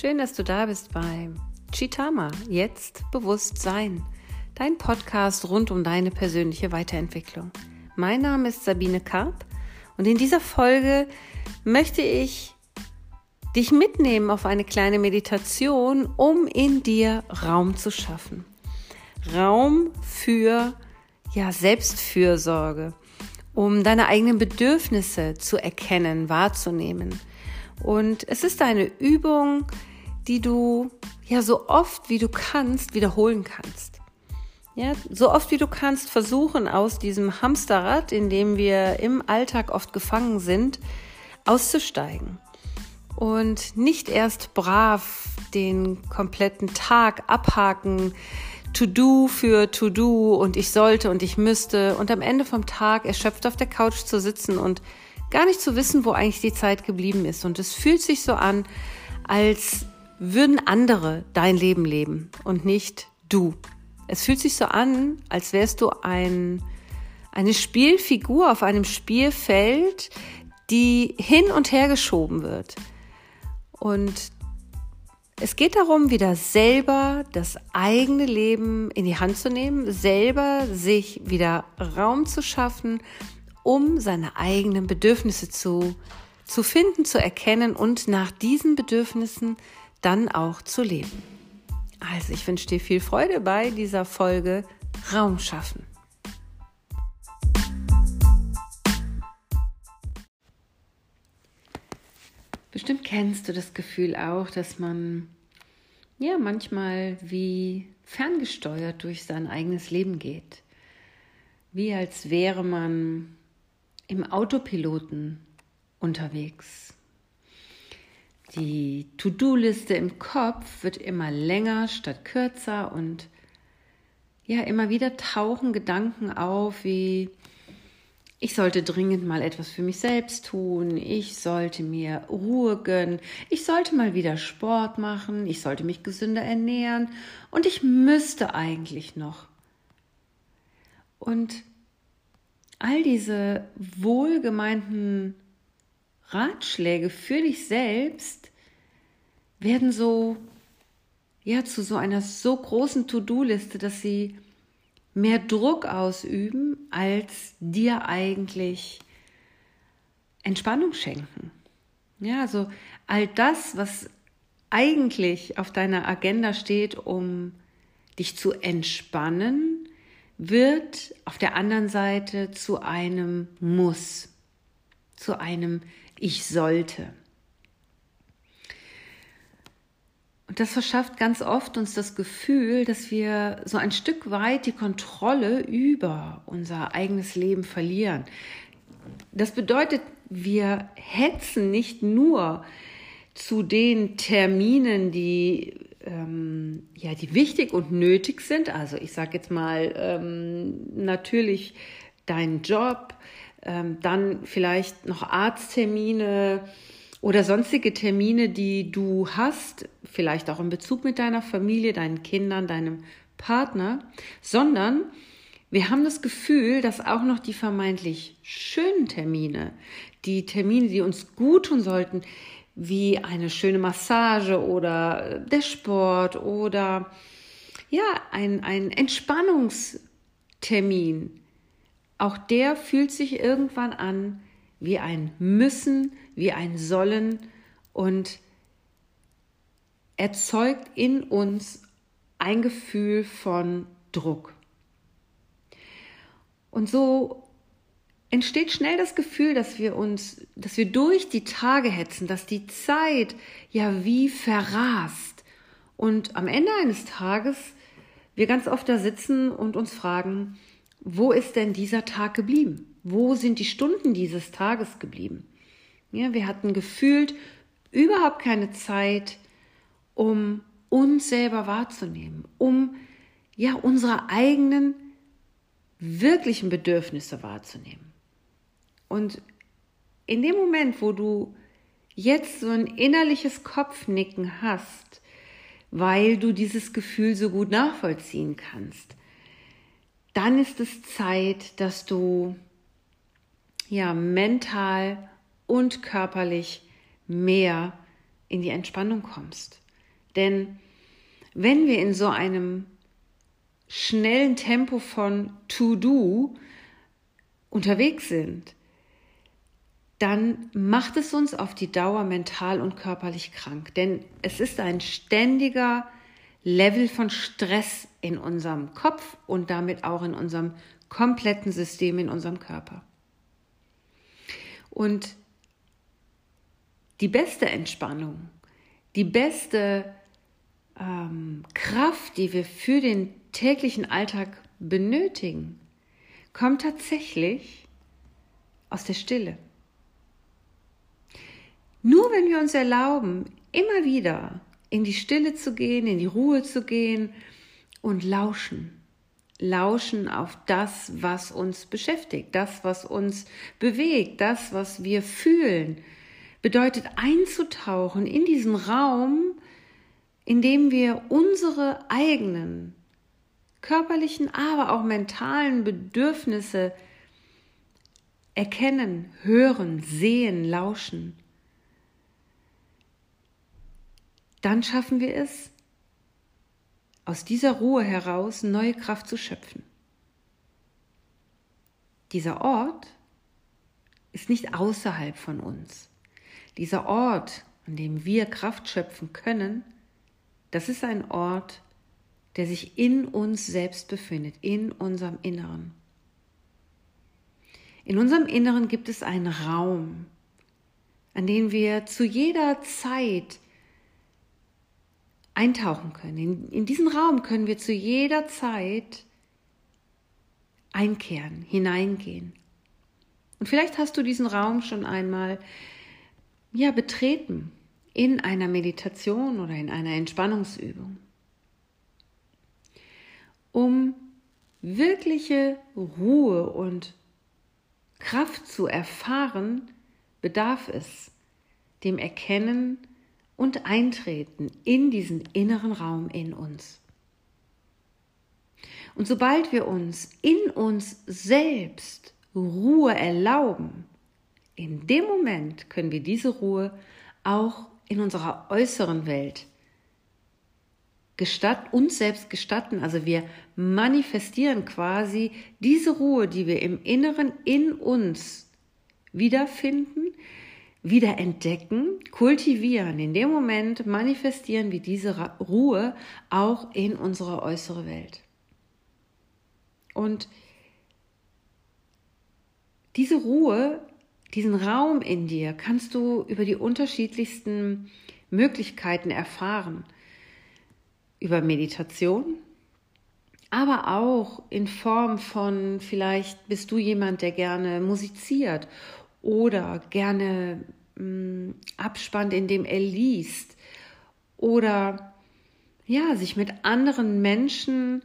Schön, dass du da bist bei Chitama, jetzt bewusst sein, dein Podcast rund um deine persönliche Weiterentwicklung. Mein Name ist Sabine Karp und in dieser Folge möchte ich dich mitnehmen auf eine kleine Meditation, um in dir Raum zu schaffen. Raum für ja, Selbstfürsorge, um deine eigenen Bedürfnisse zu erkennen, wahrzunehmen. Und es ist eine Übung, die du ja so oft wie du kannst wiederholen kannst. Ja, so oft wie du kannst versuchen, aus diesem Hamsterrad, in dem wir im Alltag oft gefangen sind, auszusteigen. Und nicht erst brav den kompletten Tag abhaken, To-Do für To-Do und ich sollte und ich müsste und am Ende vom Tag erschöpft auf der Couch zu sitzen und gar nicht zu wissen, wo eigentlich die Zeit geblieben ist. Und es fühlt sich so an, als würden andere dein Leben leben und nicht du. Es fühlt sich so an, als wärst du ein, eine Spielfigur auf einem Spielfeld, die hin und her geschoben wird. Und es geht darum, wieder selber das eigene Leben in die Hand zu nehmen, selber sich wieder Raum zu schaffen, um seine eigenen Bedürfnisse zu, zu finden, zu erkennen und nach diesen Bedürfnissen dann auch zu leben. Also ich wünsche dir viel Freude bei dieser Folge Raum schaffen. Bestimmt kennst du das Gefühl auch, dass man ja manchmal wie ferngesteuert durch sein eigenes Leben geht. Wie als wäre man im Autopiloten unterwegs. Die To-Do-Liste im Kopf wird immer länger statt kürzer und ja, immer wieder tauchen Gedanken auf wie ich sollte dringend mal etwas für mich selbst tun, ich sollte mir Ruhe gönnen, ich sollte mal wieder Sport machen, ich sollte mich gesünder ernähren und ich müsste eigentlich noch. Und all diese wohlgemeinten Ratschläge für dich selbst werden so, ja, zu so einer so großen To-Do-Liste, dass sie mehr Druck ausüben, als dir eigentlich Entspannung schenken. Ja, also all das, was eigentlich auf deiner Agenda steht, um dich zu entspannen, wird auf der anderen Seite zu einem Muss, zu einem Ich sollte. Und das verschafft ganz oft uns das Gefühl, dass wir so ein Stück weit die Kontrolle über unser eigenes Leben verlieren. Das bedeutet, wir hetzen nicht nur zu den Terminen, die ähm, ja, die wichtig und nötig sind. Also ich sage jetzt mal ähm, natürlich dein Job, ähm, dann vielleicht noch Arzttermine, oder sonstige Termine, die du hast, vielleicht auch in Bezug mit deiner Familie, deinen Kindern, deinem Partner, sondern wir haben das Gefühl, dass auch noch die vermeintlich schönen Termine, die Termine, die uns gut tun sollten, wie eine schöne Massage oder der Sport oder ja, ein, ein Entspannungstermin, auch der fühlt sich irgendwann an wie ein Müssen, wie ein Sollen und erzeugt in uns ein Gefühl von Druck. Und so entsteht schnell das Gefühl, dass wir uns, dass wir durch die Tage hetzen, dass die Zeit ja wie verrast. Und am Ende eines Tages wir ganz oft da sitzen und uns fragen, wo ist denn dieser Tag geblieben? Wo sind die Stunden dieses Tages geblieben? Ja, wir hatten gefühlt überhaupt keine Zeit, um uns selber wahrzunehmen, um ja unsere eigenen wirklichen Bedürfnisse wahrzunehmen. Und in dem Moment, wo du jetzt so ein innerliches Kopfnicken hast, weil du dieses Gefühl so gut nachvollziehen kannst, dann ist es Zeit, dass du ja mental und körperlich mehr in die Entspannung kommst. Denn wenn wir in so einem schnellen Tempo von To-Do unterwegs sind, dann macht es uns auf die Dauer mental und körperlich krank. Denn es ist ein ständiger Level von Stress in unserem Kopf und damit auch in unserem kompletten System, in unserem Körper. Und die beste Entspannung, die beste ähm, Kraft, die wir für den täglichen Alltag benötigen, kommt tatsächlich aus der Stille. Nur wenn wir uns erlauben, immer wieder in die Stille zu gehen, in die Ruhe zu gehen und lauschen. Lauschen auf das, was uns beschäftigt, das, was uns bewegt, das, was wir fühlen. Bedeutet einzutauchen in diesen Raum, in dem wir unsere eigenen körperlichen, aber auch mentalen Bedürfnisse erkennen, hören, sehen, lauschen. Dann schaffen wir es, aus dieser Ruhe heraus neue Kraft zu schöpfen. Dieser Ort ist nicht außerhalb von uns. Dieser Ort, an dem wir Kraft schöpfen können, das ist ein Ort, der sich in uns selbst befindet, in unserem Inneren. In unserem Inneren gibt es einen Raum, an den wir zu jeder Zeit eintauchen können. In, in diesen Raum können wir zu jeder Zeit einkehren, hineingehen. Und vielleicht hast du diesen Raum schon einmal ja betreten in einer Meditation oder in einer Entspannungsübung. Um wirkliche Ruhe und Kraft zu erfahren, bedarf es dem Erkennen und Eintreten in diesen inneren Raum in uns. Und sobald wir uns in uns selbst Ruhe erlauben, in dem Moment können wir diese Ruhe auch in unserer äußeren Welt gestatt, uns selbst gestatten. Also wir manifestieren quasi diese Ruhe, die wir im Inneren in uns wiederfinden, wieder entdecken, kultivieren. In dem Moment manifestieren wir diese Ruhe auch in unsere äußere Welt. Und diese Ruhe, diesen Raum in dir kannst du über die unterschiedlichsten Möglichkeiten erfahren. Über Meditation, aber auch in Form von, vielleicht bist du jemand, der gerne musiziert oder gerne mh, mm, abspannt, indem er liest oder ja, sich mit anderen Menschen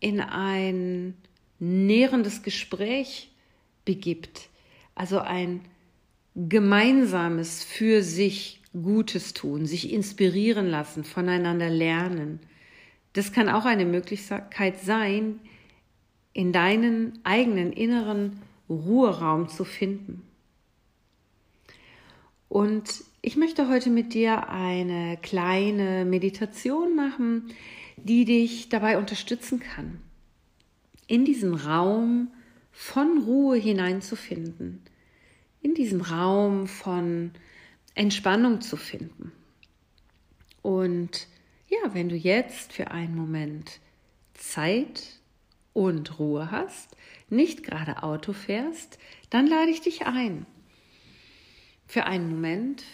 in ein nährendes Gespräch begibt, also ein gemeinsames für sich Gutes tun, sich inspirieren lassen, voneinander lernen. Das kann auch eine Möglichkeit sein, in deinen eigenen inneren Ruheraum zu finden. Und ich möchte heute mit dir eine kleine Meditation machen, die dich dabei unterstützen kann, in diesen Raum von Ruhe hineinzufinden, in diesen Raum von Entspannung zu finden. Und ja, wenn du jetzt für einen Moment Zeit und Ruhe hast, nicht gerade Auto fährst, dann lade ich dich ein, für einen Moment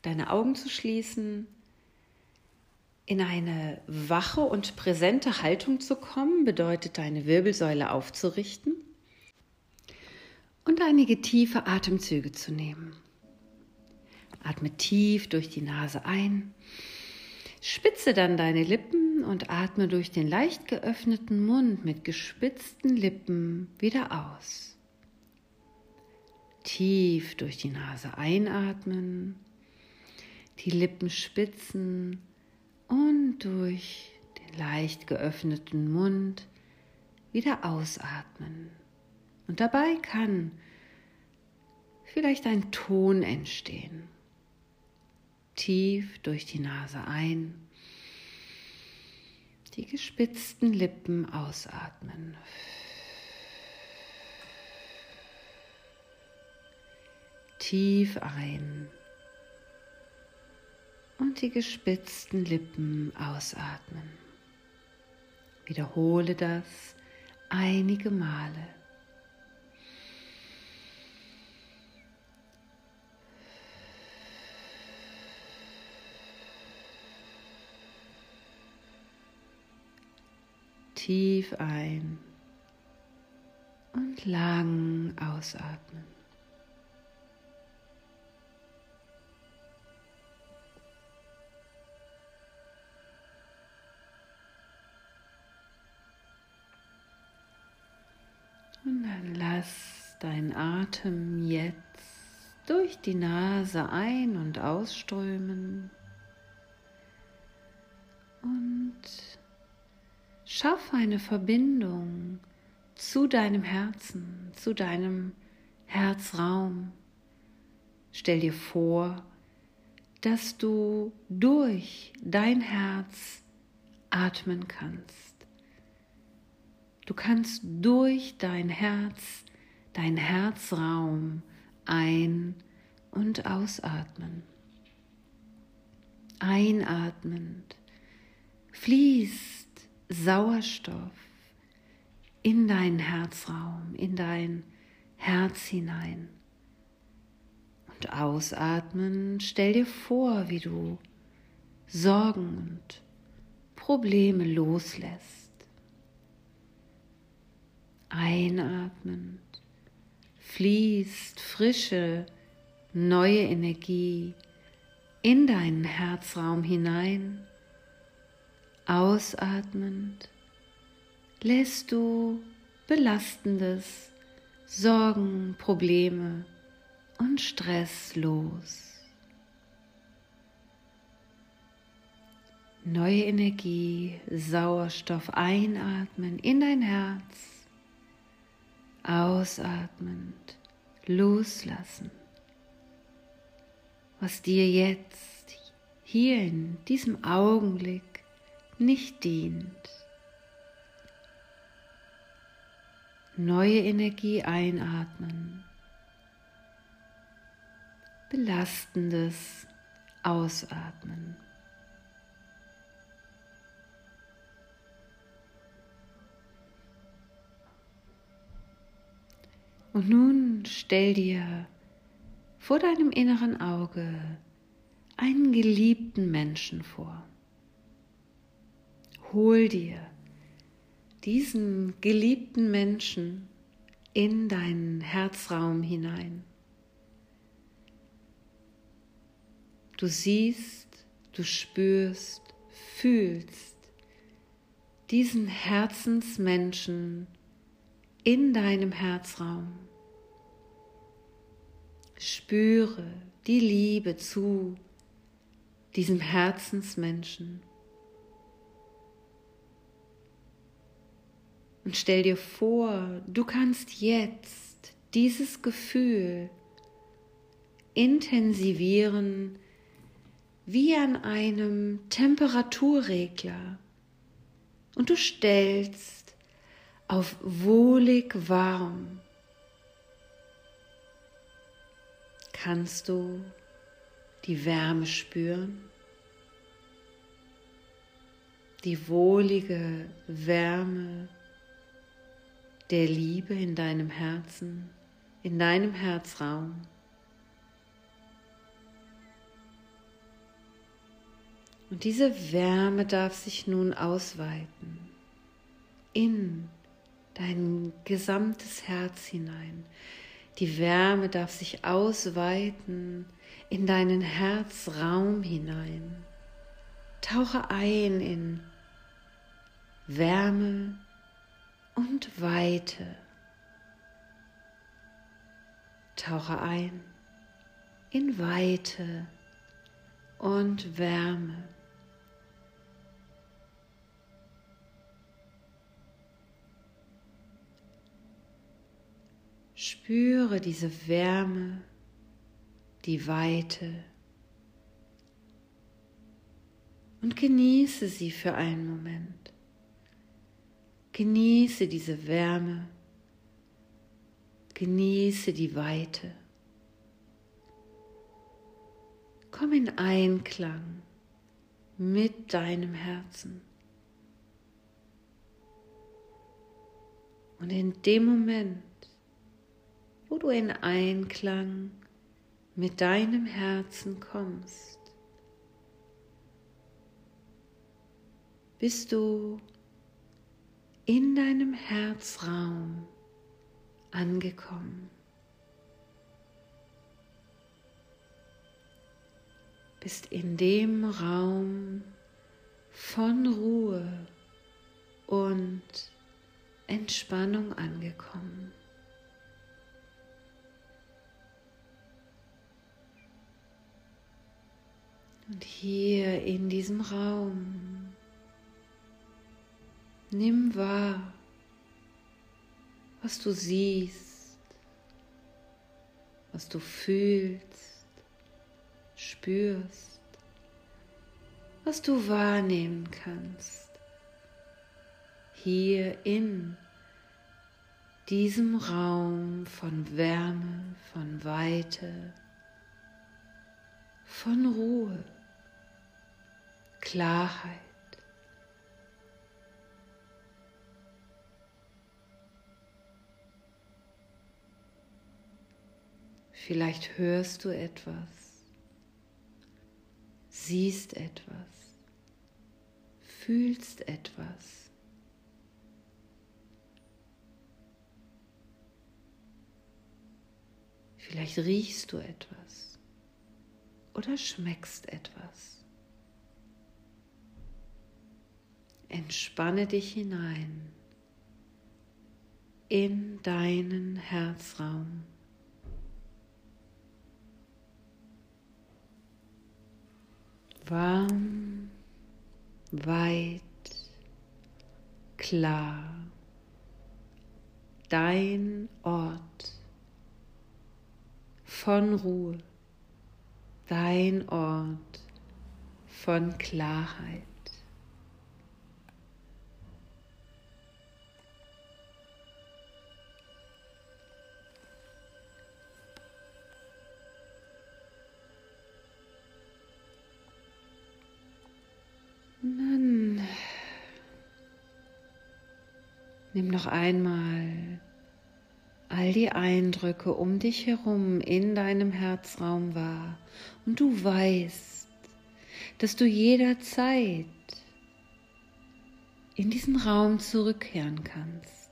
deine Augen zu schließen, in eine wache und präsente Haltung zu kommen, bedeutet deine Wirbelsäule aufzurichten und einige tiefe Atemzüge zu nehmen. Atme tief durch die Nase ein, spitze dann deine Lippen und atme durch den leicht geöffneten Mund mit gespitzten Lippen wieder aus. Tief durch die Nase einatmen, die Lippen spitzen und durch den leicht geöffneten Mund wieder ausatmen. Und dabei kann vielleicht ein Ton entstehen. tief durch die Nase ein, die gespitzten Lippen ausatmen. Tief ein und die gespitzten Lippen ausatmen. Wiederhole das einige Male. Tief ein und lang ausatmen. Lass deinen Atem jetzt durch die Nase ein- und ausströmen. Und schaff eine Verbindung zu deinem Herzen, zu deinem Herzraum. Stell dir vor, dass du durch dein Herz atmen kannst. Du kannst durch dein Herz, dein Herzraum ein- und ausatmen. Einatmend fließt Sauerstoff in deinen Herzraum, in dein Herz hinein. Und ausatmen, stell dir vor, wie du Sorgen und Probleme loslässt einatmend fließt frische, neue Energie in deinen Herzraum hinein. Ausatmend lässt du Belastendes, Sorgen, Probleme und Stress los. Neue Energie, Sauerstoff einatmen in dein Herz Ausatmend loslassen, was dir jetzt hier in diesem Augenblick nicht dient. Neue Energie einatmen, belastendes ausatmen. Und nun stell dir vor deinem inneren Auge einen geliebten Menschen vor. Hol dir diesen geliebten Menschen in deinen Herzraum hinein. Du siehst, du spürst, fühlst diesen Herzensmenschen in deinem Herzraum. Spüre die Liebe zu diesem Herzensmenschen. Und stell dir vor, du kannst jetzt dieses Gefühl intensivieren wie an einem Temperaturregler. Und du stellst auf wohlig warm. Kannst du die Wärme spüren? Die wohlige Wärme der Liebe in deinem Herzen, in deinem Herzraum. Und diese Wärme darf sich nun ausweiten in dein gesamtes Herz hinein. Die Wärme darf sich ausweiten in deinen Herzraum hinein. Tauche ein in Wärme und Weite. Tauche ein in Weite und Wärme. Spüre diese Wärme, die Weite und genieße sie für einen Moment. Genieße diese Wärme. Genieße die Weite. Komm in Einklang mit deinem Herzen. Und in dem Moment, wo du in Einklang mit deinem Herzen kommst, bist du in deinem Herzraum angekommen. Bist in dem Raum von Ruhe und Entspannung angekommen. Und hier in diesem Raum nimm wahr, was du siehst, was du fühlst, spürst, was du wahrnehmen kannst. Hier in diesem Raum von Wärme, von Weite, von Ruhe, Klarheit. Vielleicht hörst du etwas, siehst etwas, fühlst etwas. Vielleicht riechst du etwas oder schmeckst etwas. Entspanne dich hinein in deinen Herzraum. warm, weit, klar. Dein Ort von Ruhe, dein Ort von Klarheit. Nimm noch einmal all die Eindrücke um dich herum in deinem Herzraum wahr und du weißt, dass du jederzeit in diesen Raum zurückkehren kannst.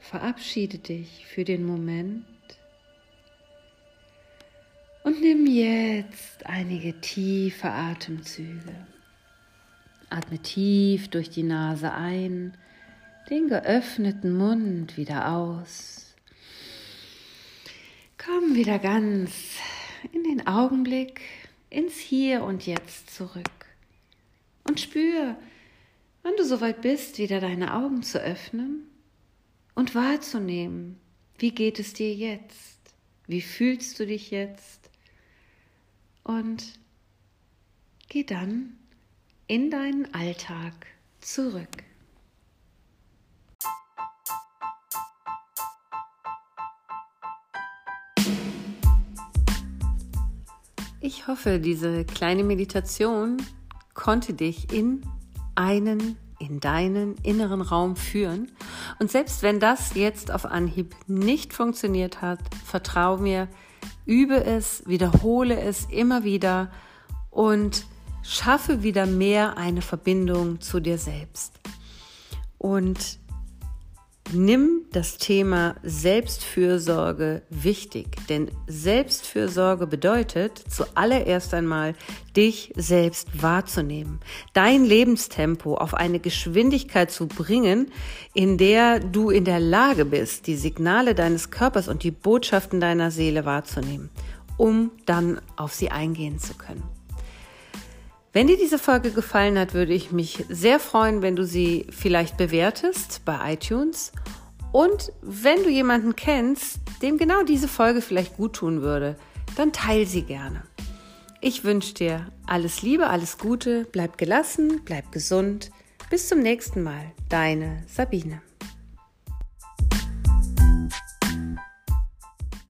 Verabschiede dich für den Moment und nimm jetzt einige tiefe Atemzüge. Atme tief durch die Nase ein, den geöffneten Mund wieder aus. Komm wieder ganz in den Augenblick, ins Hier und Jetzt zurück. Und spür, wann du soweit bist, wieder deine Augen zu öffnen und wahrzunehmen, wie geht es dir jetzt? Wie fühlst du dich jetzt? Und geh dann in deinen Alltag zurück. Ich hoffe, diese kleine Meditation konnte dich in einen, in deinen inneren Raum führen. Und selbst wenn das jetzt auf Anhieb nicht funktioniert hat, vertraue mir, übe es, wiederhole es immer wieder und schaffe wieder mehr eine Verbindung zu dir selbst. Und nimm das Thema Selbstfürsorge wichtig, denn Selbstfürsorge bedeutet zuallererst einmal, dich selbst wahrzunehmen, dein Lebenstempo auf eine Geschwindigkeit zu bringen, in der du in der Lage bist, die Signale deines Körpers und die Botschaften deiner Seele wahrzunehmen, um dann auf sie eingehen zu können. Wenn dir diese Folge gefallen hat, würde ich mich sehr freuen, wenn du sie vielleicht bewertest bei iTunes. Und wenn du jemanden kennst, dem genau diese Folge vielleicht gut tun würde, dann teil sie gerne. Ich wünsche dir alles Liebe, alles Gute, bleib gelassen, bleib gesund. Bis zum nächsten Mal, deine Sabine.